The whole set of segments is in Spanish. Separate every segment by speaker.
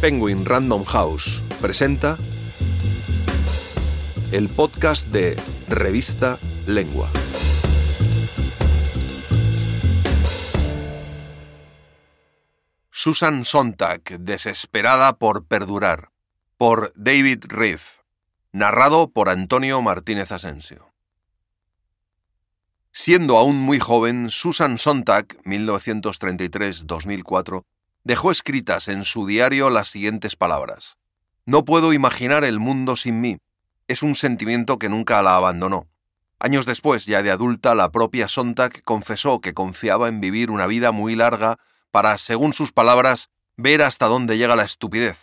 Speaker 1: Penguin Random House presenta el podcast de Revista Lengua. Susan Sontag, desesperada por perdurar, por David Reeve, narrado por Antonio Martínez Asensio. Siendo aún muy joven, Susan Sontag, 1933-2004, dejó escritas en su diario las siguientes palabras. No puedo imaginar el mundo sin mí. Es un sentimiento que nunca la abandonó. Años después, ya de adulta, la propia Sontag confesó que confiaba en vivir una vida muy larga para, según sus palabras, ver hasta dónde llega la estupidez.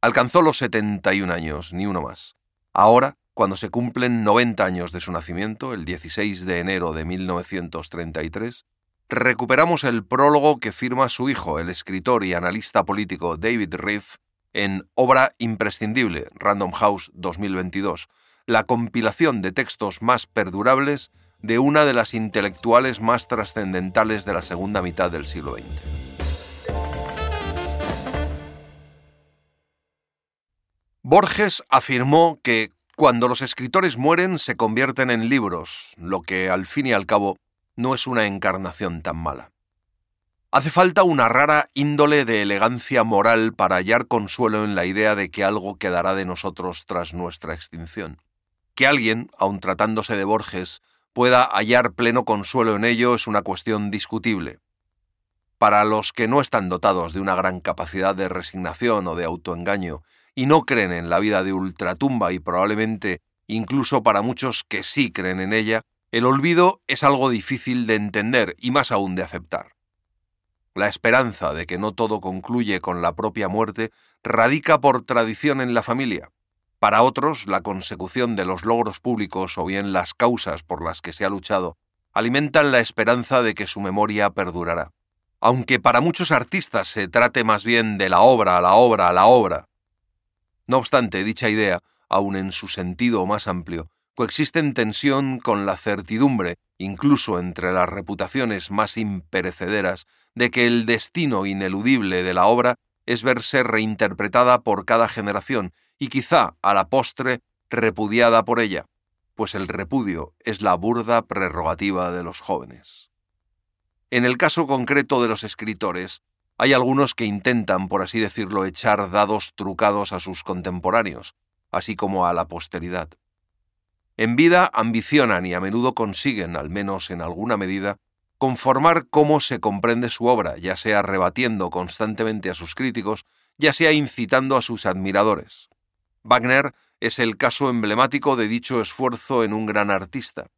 Speaker 1: Alcanzó los 71 años, ni uno más. Ahora, cuando se cumplen 90 años de su nacimiento, el 16 de enero de 1933, recuperamos el prólogo que firma su hijo, el escritor y analista político David Reeve, en Obra Imprescindible, Random House 2022, la compilación de textos más perdurables de una de las intelectuales más trascendentales de la segunda mitad del siglo XX. Borges afirmó que cuando los escritores mueren se convierten en libros, lo que al fin y al cabo no es una encarnación tan mala. Hace falta una rara índole de elegancia moral para hallar consuelo en la idea de que algo quedará de nosotros tras nuestra extinción. Que alguien, aun tratándose de Borges, pueda hallar pleno consuelo en ello es una cuestión discutible. Para los que no están dotados de una gran capacidad de resignación o de autoengaño y no creen en la vida de ultratumba y probablemente incluso para muchos que sí creen en ella, el olvido es algo difícil de entender y más aún de aceptar. La esperanza de que no todo concluye con la propia muerte radica por tradición en la familia. Para otros, la consecución de los logros públicos o bien las causas por las que se ha luchado alimentan la esperanza de que su memoria perdurará. Aunque para muchos artistas se trate más bien de la obra, a la obra, a la obra. No obstante, dicha idea, aun en su sentido más amplio, coexiste en tensión con la certidumbre, incluso entre las reputaciones más imperecederas, de que el destino ineludible de la obra es verse reinterpretada por cada generación y quizá a la postre repudiada por ella, pues el repudio es la burda prerrogativa de los jóvenes. En el caso concreto de los escritores, hay algunos que intentan, por así decirlo, echar dados trucados a sus contemporáneos, así como a la posteridad. En vida ambicionan y a menudo consiguen, al menos en alguna medida, conformar cómo se comprende su obra, ya sea rebatiendo constantemente a sus críticos, ya sea incitando a sus admiradores. Wagner es el caso emblemático de dicho esfuerzo en un gran artista.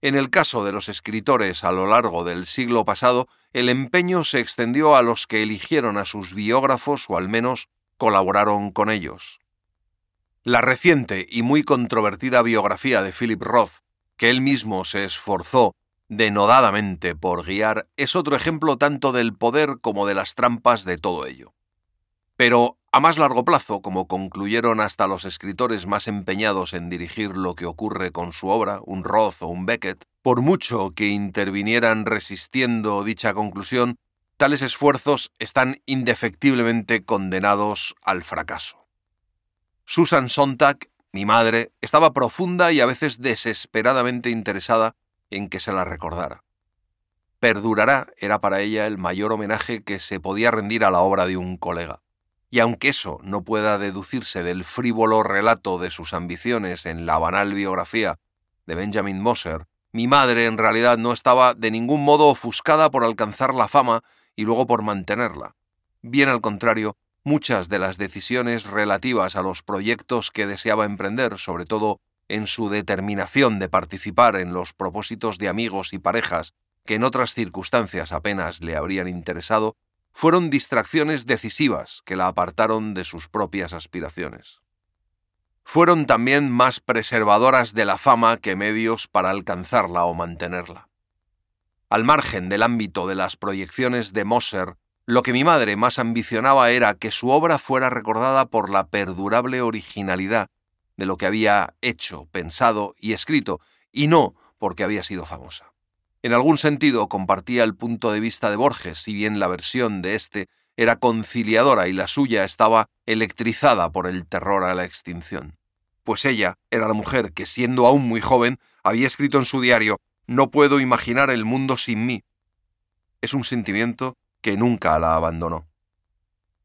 Speaker 1: En el caso de los escritores a lo largo del siglo pasado, el empeño se extendió a los que eligieron a sus biógrafos o al menos colaboraron con ellos. La reciente y muy controvertida biografía de Philip Roth, que él mismo se esforzó denodadamente por guiar, es otro ejemplo tanto del poder como de las trampas de todo ello. Pero a más largo plazo, como concluyeron hasta los escritores más empeñados en dirigir lo que ocurre con su obra, un Roth o un Beckett, por mucho que intervinieran resistiendo dicha conclusión, tales esfuerzos están indefectiblemente condenados al fracaso. Susan Sontag, mi madre, estaba profunda y a veces desesperadamente interesada en que se la recordara. Perdurará era para ella el mayor homenaje que se podía rendir a la obra de un colega. Y aunque eso no pueda deducirse del frívolo relato de sus ambiciones en la banal biografía de Benjamin Moser, mi madre en realidad no estaba de ningún modo ofuscada por alcanzar la fama y luego por mantenerla. Bien al contrario, muchas de las decisiones relativas a los proyectos que deseaba emprender, sobre todo en su determinación de participar en los propósitos de amigos y parejas que en otras circunstancias apenas le habrían interesado, fueron distracciones decisivas que la apartaron de sus propias aspiraciones. Fueron también más preservadoras de la fama que medios para alcanzarla o mantenerla. Al margen del ámbito de las proyecciones de Moser, lo que mi madre más ambicionaba era que su obra fuera recordada por la perdurable originalidad de lo que había hecho, pensado y escrito, y no porque había sido famosa. En algún sentido compartía el punto de vista de Borges, si bien la versión de éste era conciliadora y la suya estaba electrizada por el terror a la extinción. Pues ella era la mujer que, siendo aún muy joven, había escrito en su diario No puedo imaginar el mundo sin mí. Es un sentimiento que nunca la abandonó.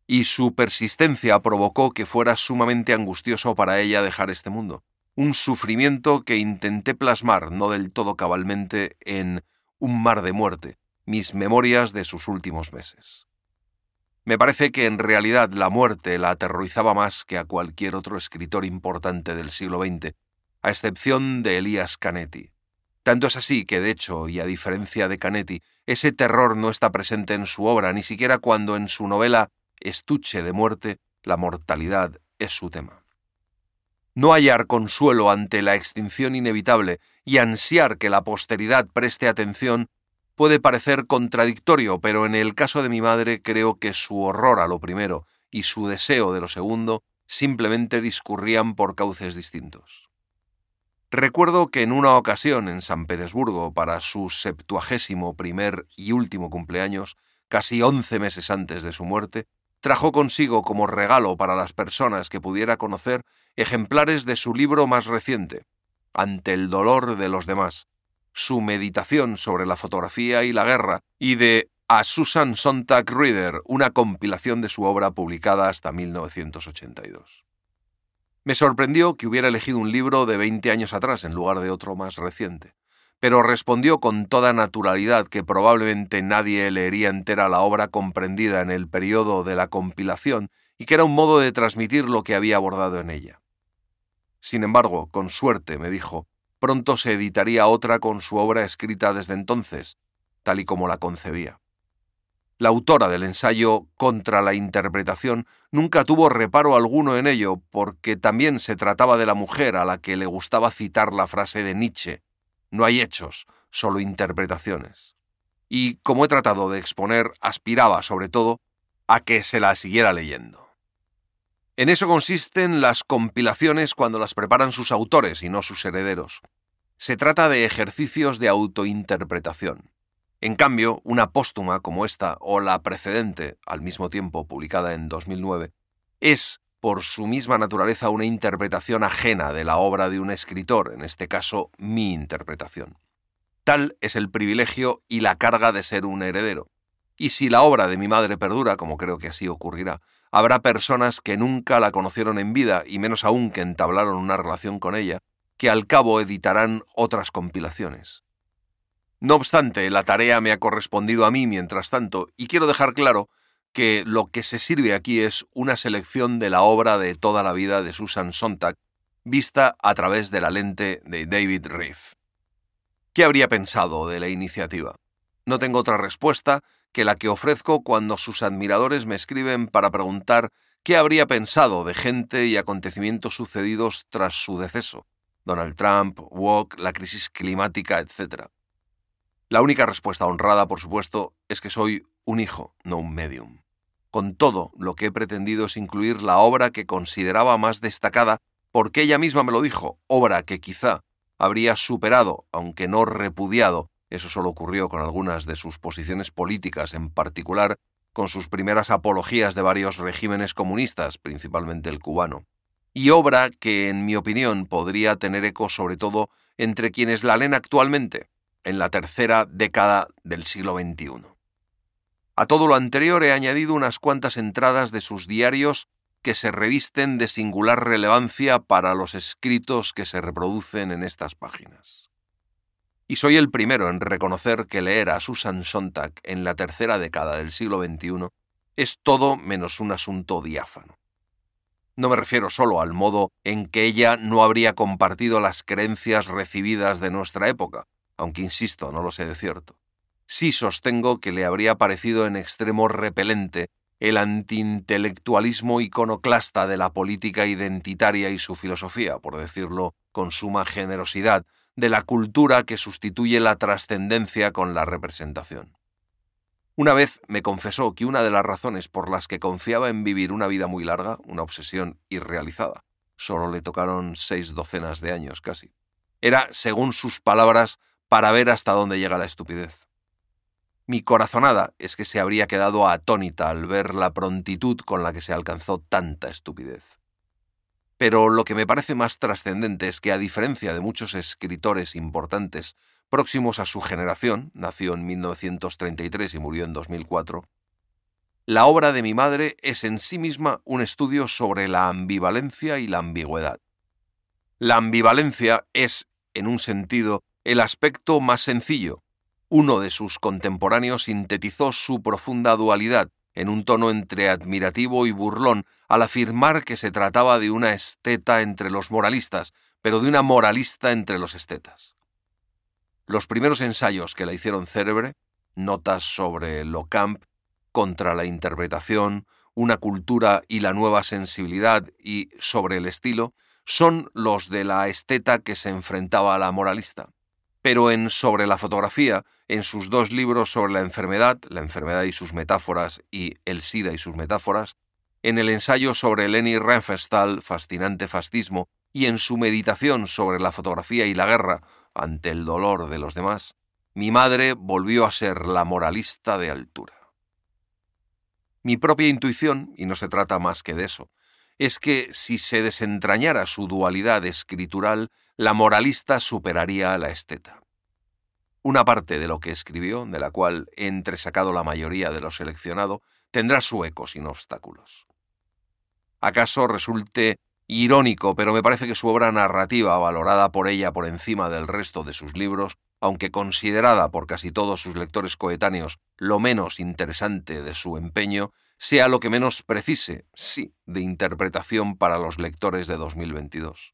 Speaker 1: Y su persistencia provocó que fuera sumamente angustioso para ella dejar este mundo un sufrimiento que intenté plasmar no del todo cabalmente en Un mar de muerte, mis memorias de sus últimos meses. Me parece que en realidad la muerte la aterrorizaba más que a cualquier otro escritor importante del siglo XX, a excepción de Elías Canetti. Tanto es así que, de hecho, y a diferencia de Canetti, ese terror no está presente en su obra, ni siquiera cuando en su novela Estuche de muerte, la mortalidad es su tema no hallar consuelo ante la extinción inevitable y ansiar que la posteridad preste atención puede parecer contradictorio, pero en el caso de mi madre creo que su horror a lo primero y su deseo de lo segundo simplemente discurrían por cauces distintos. Recuerdo que en una ocasión en San Petersburgo, para su septuagésimo primer y último cumpleaños, casi once meses antes de su muerte, trajo consigo como regalo para las personas que pudiera conocer ejemplares de su libro más reciente, Ante el dolor de los demás, su meditación sobre la fotografía y la guerra, y de A Susan Sontag Reader, una compilación de su obra publicada hasta 1982. Me sorprendió que hubiera elegido un libro de 20 años atrás en lugar de otro más reciente, pero respondió con toda naturalidad que probablemente nadie leería entera la obra comprendida en el periodo de la compilación y que era un modo de transmitir lo que había abordado en ella. Sin embargo, con suerte, me dijo, pronto se editaría otra con su obra escrita desde entonces, tal y como la concebía. La autora del ensayo Contra la Interpretación nunca tuvo reparo alguno en ello, porque también se trataba de la mujer a la que le gustaba citar la frase de Nietzsche, no hay hechos, solo interpretaciones. Y, como he tratado de exponer, aspiraba, sobre todo, a que se la siguiera leyendo. En eso consisten las compilaciones cuando las preparan sus autores y no sus herederos. Se trata de ejercicios de autointerpretación. En cambio, una póstuma como esta o la precedente, al mismo tiempo publicada en 2009, es, por su misma naturaleza, una interpretación ajena de la obra de un escritor, en este caso mi interpretación. Tal es el privilegio y la carga de ser un heredero. Y si la obra de mi madre perdura, como creo que así ocurrirá, habrá personas que nunca la conocieron en vida, y menos aún que entablaron una relación con ella, que al cabo editarán otras compilaciones. No obstante, la tarea me ha correspondido a mí mientras tanto, y quiero dejar claro que lo que se sirve aquí es una selección de la obra de toda la vida de Susan Sontag, vista a través de la lente de David Reef. ¿Qué habría pensado de la iniciativa? No tengo otra respuesta que la que ofrezco cuando sus admiradores me escriben para preguntar qué habría pensado de gente y acontecimientos sucedidos tras su deceso, Donald Trump, Walk, la crisis climática, etc. La única respuesta honrada, por supuesto, es que soy un hijo, no un medium. Con todo, lo que he pretendido es incluir la obra que consideraba más destacada, porque ella misma me lo dijo, obra que quizá habría superado, aunque no repudiado, eso solo ocurrió con algunas de sus posiciones políticas, en particular con sus primeras apologías de varios regímenes comunistas, principalmente el cubano. Y obra que, en mi opinión, podría tener eco sobre todo entre quienes la leen actualmente, en la tercera década del siglo XXI. A todo lo anterior he añadido unas cuantas entradas de sus diarios que se revisten de singular relevancia para los escritos que se reproducen en estas páginas y soy el primero en reconocer que leer a Susan Sontag en la tercera década del siglo XXI es todo menos un asunto diáfano. No me refiero solo al modo en que ella no habría compartido las creencias recibidas de nuestra época, aunque insisto, no lo sé de cierto. Sí sostengo que le habría parecido en extremo repelente el antiintelectualismo iconoclasta de la política identitaria y su filosofía, por decirlo con suma generosidad, de la cultura que sustituye la trascendencia con la representación. Una vez me confesó que una de las razones por las que confiaba en vivir una vida muy larga, una obsesión irrealizada, solo le tocaron seis docenas de años casi, era, según sus palabras, para ver hasta dónde llega la estupidez. Mi corazonada es que se habría quedado atónita al ver la prontitud con la que se alcanzó tanta estupidez. Pero lo que me parece más trascendente es que, a diferencia de muchos escritores importantes próximos a su generación, nació en 1933 y murió en 2004, la obra de mi madre es en sí misma un estudio sobre la ambivalencia y la ambigüedad. La ambivalencia es, en un sentido, el aspecto más sencillo. Uno de sus contemporáneos sintetizó su profunda dualidad en un tono entre admirativo y burlón al afirmar que se trataba de una esteta entre los moralistas, pero de una moralista entre los estetas. Los primeros ensayos que la hicieron célebre, notas sobre Locamp, contra la interpretación, una cultura y la nueva sensibilidad y sobre el estilo, son los de la esteta que se enfrentaba a la moralista. Pero en Sobre la fotografía, en sus dos libros sobre la enfermedad, La enfermedad y sus metáforas y El SIDA y sus metáforas, en el ensayo sobre Leni Riefenstahl, Fascinante Fascismo, y en su meditación sobre la fotografía y la guerra ante el dolor de los demás, mi madre volvió a ser la moralista de altura. Mi propia intuición, y no se trata más que de eso, es que si se desentrañara su dualidad escritural, la moralista superaría a la esteta. Una parte de lo que escribió, de la cual he entresacado la mayoría de lo seleccionado, tendrá su eco sin obstáculos. ¿Acaso resulte irónico, pero me parece que su obra narrativa, valorada por ella por encima del resto de sus libros, aunque considerada por casi todos sus lectores coetáneos lo menos interesante de su empeño, sea lo que menos precise, sí, de interpretación para los lectores de 2022.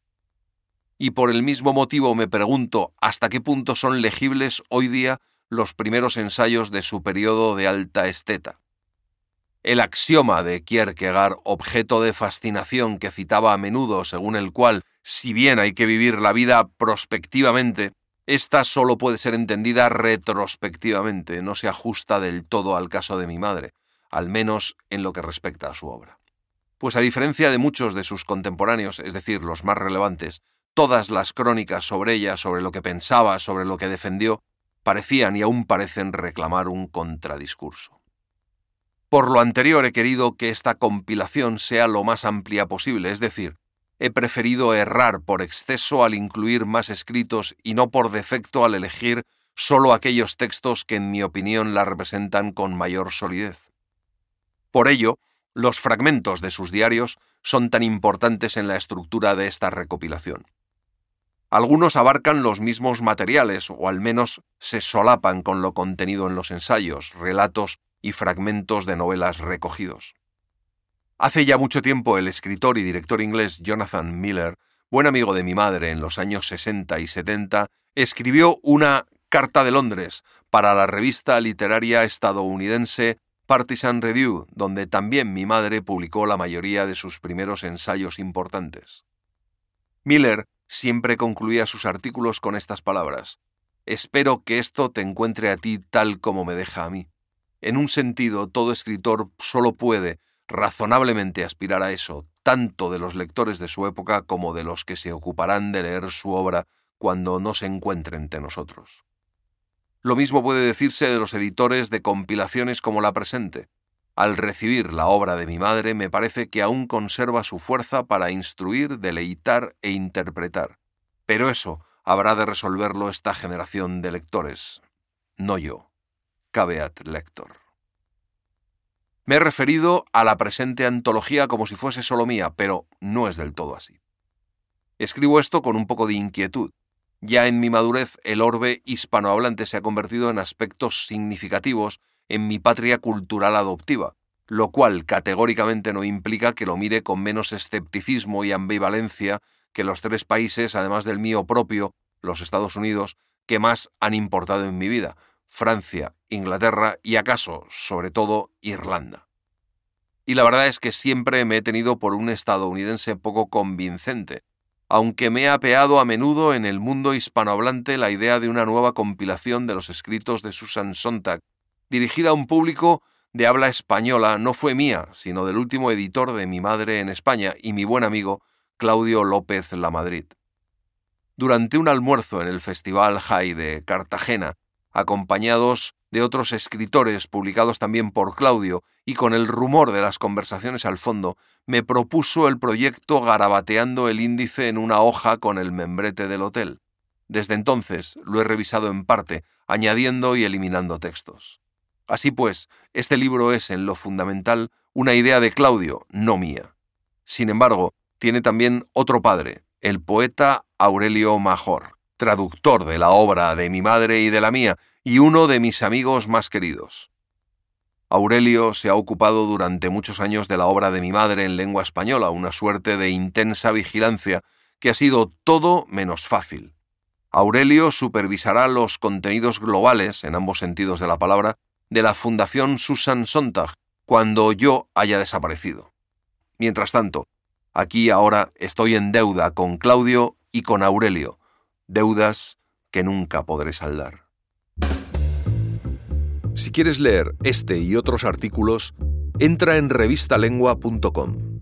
Speaker 1: Y por el mismo motivo me pregunto hasta qué punto son legibles hoy día los primeros ensayos de su periodo de alta esteta. El axioma de Kierkegaard, objeto de fascinación que citaba a menudo, según el cual, si bien hay que vivir la vida prospectivamente, esta solo puede ser entendida retrospectivamente, no se ajusta del todo al caso de mi madre, al menos en lo que respecta a su obra. Pues a diferencia de muchos de sus contemporáneos, es decir, los más relevantes, todas las crónicas sobre ella, sobre lo que pensaba, sobre lo que defendió, parecían y aún parecen reclamar un contradiscurso. Por lo anterior he querido que esta compilación sea lo más amplia posible, es decir, he preferido errar por exceso al incluir más escritos y no por defecto al elegir solo aquellos textos que en mi opinión la representan con mayor solidez. Por ello, los fragmentos de sus diarios son tan importantes en la estructura de esta recopilación. Algunos abarcan los mismos materiales, o al menos se solapan con lo contenido en los ensayos, relatos y fragmentos de novelas recogidos. Hace ya mucho tiempo el escritor y director inglés Jonathan Miller, buen amigo de mi madre en los años 60 y 70, escribió una Carta de Londres para la revista literaria estadounidense Partisan Review, donde también mi madre publicó la mayoría de sus primeros ensayos importantes. Miller siempre concluía sus artículos con estas palabras. Espero que esto te encuentre a ti tal como me deja a mí. En un sentido, todo escritor solo puede, razonablemente aspirar a eso, tanto de los lectores de su época como de los que se ocuparán de leer su obra cuando no se encuentre entre nosotros. Lo mismo puede decirse de los editores de compilaciones como la presente. Al recibir la obra de mi madre me parece que aún conserva su fuerza para instruir, deleitar e interpretar. Pero eso habrá de resolverlo esta generación de lectores, no yo. Caveat lector. Me he referido a la presente antología como si fuese solo mía, pero no es del todo así. Escribo esto con un poco de inquietud. Ya en mi madurez el orbe hispanohablante se ha convertido en aspectos significativos en mi patria cultural adoptiva, lo cual categóricamente no implica que lo mire con menos escepticismo y ambivalencia que los tres países, además del mío propio, los Estados Unidos, que más han importado en mi vida, Francia, Inglaterra y acaso, sobre todo, Irlanda. Y la verdad es que siempre me he tenido por un estadounidense poco convincente, aunque me ha apeado a menudo en el mundo hispanohablante la idea de una nueva compilación de los escritos de Susan Sontag, dirigida a un público de habla española, no fue mía, sino del último editor de mi madre en España y mi buen amigo Claudio López Lamadrid. Durante un almuerzo en el Festival High de Cartagena, acompañados de otros escritores publicados también por Claudio y con el rumor de las conversaciones al fondo, me propuso el proyecto garabateando el índice en una hoja con el membrete del hotel. Desde entonces lo he revisado en parte, añadiendo y eliminando textos. Así pues, este libro es, en lo fundamental, una idea de Claudio, no mía. Sin embargo, tiene también otro padre, el poeta Aurelio Major, traductor de la obra de mi madre y de la mía, y uno de mis amigos más queridos. Aurelio se ha ocupado durante muchos años de la obra de mi madre en lengua española, una suerte de intensa vigilancia que ha sido todo menos fácil. Aurelio supervisará los contenidos globales, en ambos sentidos de la palabra, de la Fundación Susan Sontag cuando yo haya desaparecido. Mientras tanto, aquí ahora estoy en deuda con Claudio y con Aurelio, deudas que nunca podré saldar. Si quieres leer este y otros artículos, entra en revistalengua.com.